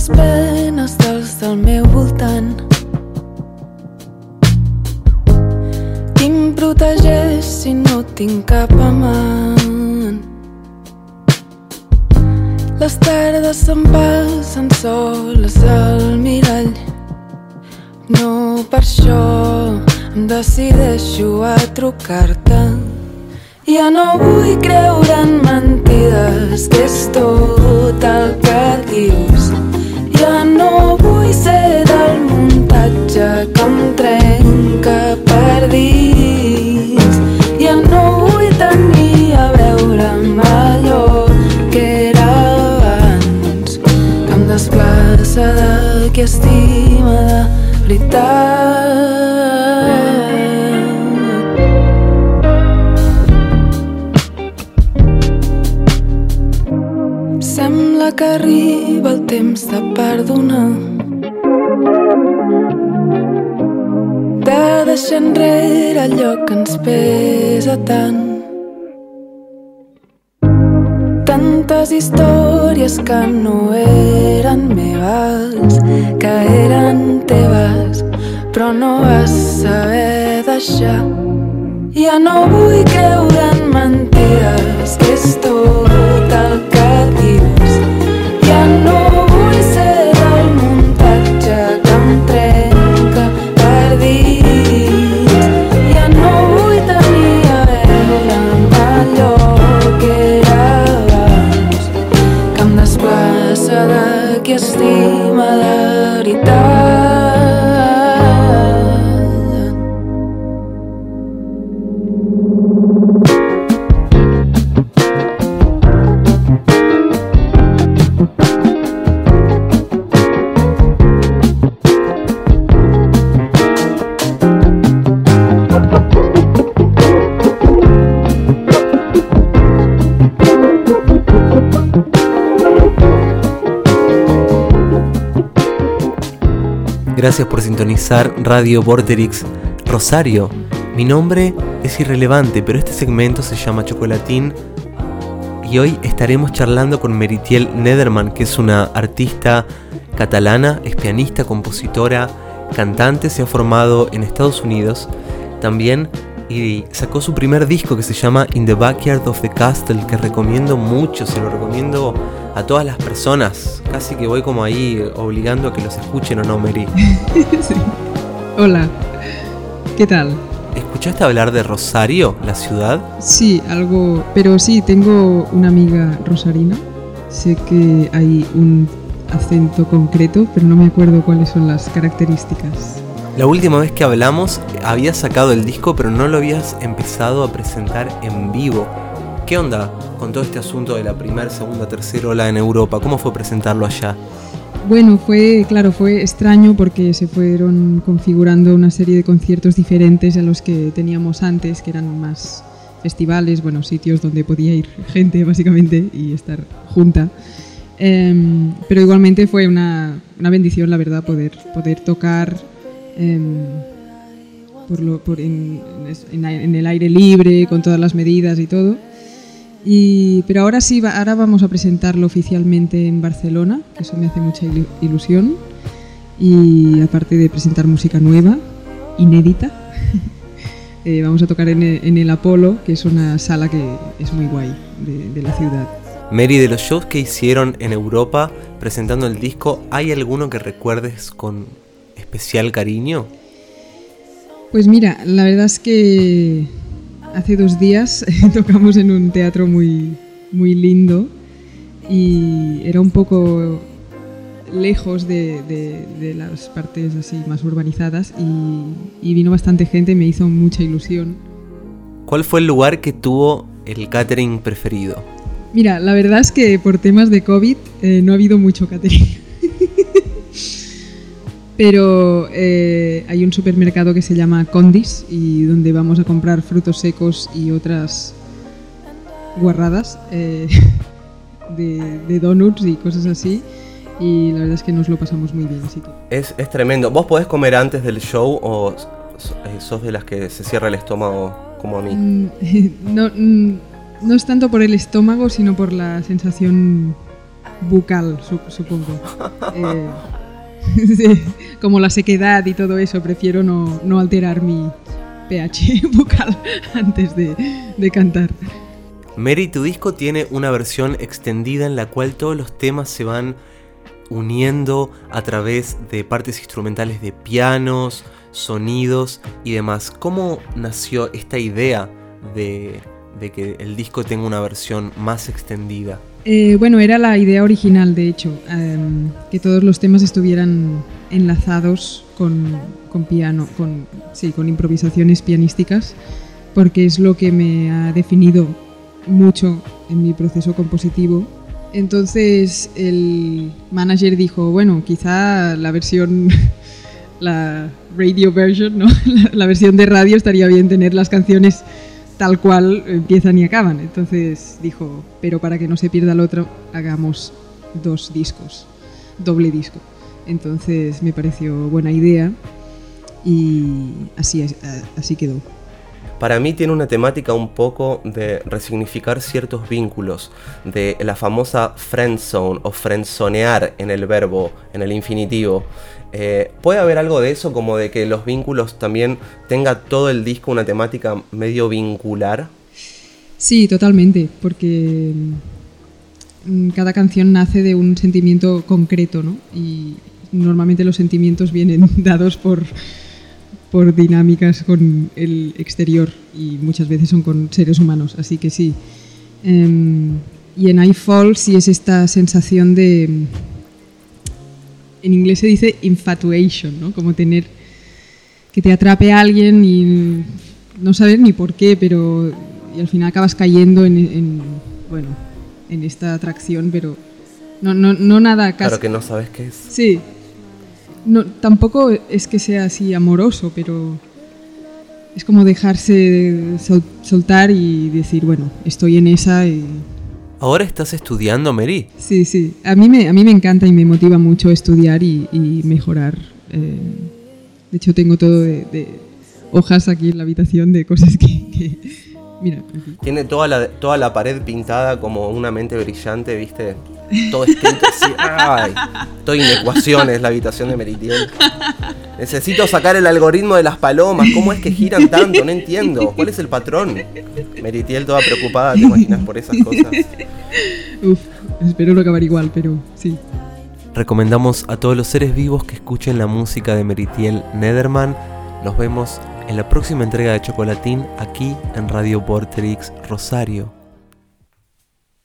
les penes dels del meu voltant. Qui em protegeix si no tinc cap amant? Les tardes se'n passen soles al mirall. No per això em decideixo a trucar-te. Ja no vull creure en mentides, que és tot el que dius. Sembla que arriba el temps de perdonar. De deixar enrere allò que ens pesa tant. Tantes històries que no eren meves, que eren teves, però no vas saber deixar. Ja no vull creure en mentides, que és tot el que de qui Gracias por sintonizar Radio Vorterix Rosario. Mi nombre es irrelevante, pero este segmento se llama Chocolatín y hoy estaremos charlando con Meritiel Nederman, que es una artista catalana, es pianista, compositora, cantante, se ha formado en Estados Unidos también y sacó su primer disco que se llama In the Backyard of the Castle, que recomiendo mucho, se lo recomiendo a todas las personas. Casi que voy como ahí obligando a que los escuchen o no, Mary. Sí. Hola, ¿qué tal? ¿Escuchaste hablar de Rosario, la ciudad? Sí, algo, pero sí, tengo una amiga rosarina. Sé que hay un acento concreto, pero no me acuerdo cuáles son las características. La última vez que hablamos habías sacado el disco, pero no lo habías empezado a presentar en vivo. ¿Qué onda con todo este asunto de la primera, segunda, tercera ola en Europa? ¿Cómo fue presentarlo allá? Bueno, fue, claro, fue extraño porque se fueron configurando una serie de conciertos diferentes a los que teníamos antes, que eran más festivales, bueno, sitios donde podía ir gente básicamente y estar junta. Em, pero igualmente fue una, una bendición, la verdad, poder, poder tocar em, por lo- por en, en- en el aire libre, con todas las medidas y todo. Y, pero ahora sí, ahora vamos a presentarlo oficialmente en Barcelona, que eso me hace mucha ilu- ilusión. Y aparte de presentar música nueva, inédita, eh, vamos a tocar en el, en el Apolo, que es una sala que es muy guay de, de la ciudad. Mary, de los shows que hicieron en Europa presentando el disco, ¿hay alguno que recuerdes con especial cariño? Pues mira, la verdad es que hace dos días tocamos en un teatro muy, muy lindo y era un poco lejos de, de- de las partes así más urbanizadas y, y vino bastante gente, me hizo mucha ilusión. ¿Cuál fue el lugar que tuvo el catering preferido? Mira, la verdad es que por temas de COVID eh, no ha habido mucho catering. Pero eh, hay un supermercado que se llama Condis y donde vamos a comprar frutos secos y otras guarradas eh, de, de donuts y cosas así. Y la verdad es que nos lo pasamos muy bien. Así que Es, es tremendo. ¿Vos podés comer antes del show o eh, sos de las que se cierra el estómago como a mí? Mm, no, mm, no es tanto por el estómago, sino por la sensación bucal, supongo. Eh, como la sequedad y todo eso, prefiero no, alterar mi pH bucal antes de cantar. Mary, tu disco tiene una versión extendida en la cual todos los temas se van uniendo a través de partes instrumentales de pianos, sonidos y demás. ¿Cómo nació esta idea de, que el disco tenga una versión más extendida? Eh, bueno, era la idea original, de hecho, em, que todos los temas estuvieran enlazados con, piano, con, sí, con improvisaciones pianísticas, porque es lo que me ha definido mucho en mi proceso compositivo. Entonces el manager dijo, bueno, quizá la versión la radio version, ¿no? la, versión de radio estaría bien tener las canciones tal cual empiezan y acaban. Entonces dijo, pero para que no se pierda el otro, hagamos dos discos, doble disco. Entonces me pareció buena idea y así, así quedó. Para mí tiene una temática un poco de resignificar ciertos vínculos, de la famosa friend zone o friendzonear en el verbo, en el infinitivo. Eh, ¿Puede haber algo de eso, como de que los vínculos también tenga todo el disco una temática medio vincular? Sí, totalmente, porque mm, cada canción nace de un sentimiento concreto, ¿no? Y normalmente los sentimientos vienen dados por, por dinámicas con el exterior y muchas veces son con seres humanos, así que sí. Em, y en I Fall sí es esta sensación de en inglés se dice infatuation, ¿no? Como tener que te atrape a alguien y no saber ni por qué, pero y al final acabas cayendo en, bueno, en esta atracción, pero no, no, no nada casi. Claro que no sabes qué es. Sí. No, tampoco es que sea así amoroso, pero es como dejarse soltar y decir, bueno, estoy en esa y ¿Ahora estás estudiando, Mary? Sí, sí. A mí me, a mí me encanta y me motiva mucho estudiar y, mejorar. Eh, de hecho, tengo todo de, hojas aquí en la habitación de cosas que... mira. Tiene toda la, toda la pared pintada como una mente brillante, ¿viste? Todo escrito así. Ay, estoy en ecuaciones la habitación de Meritiel. Necesito sacar el algoritmo de las palomas. ¿Cómo es que giran tanto? No entiendo. ¿Cuál es el patrón? Meritiel toda preocupada, ¿te imaginas por esas cosas? Uf, espero no acabar igual, pero sí. Recomendamos a todos los seres vivos que escuchen la música de Meritiel Nederman. Nos vemos en la próxima entrega de Chocolatín aquí en Radio Porterix Rosario.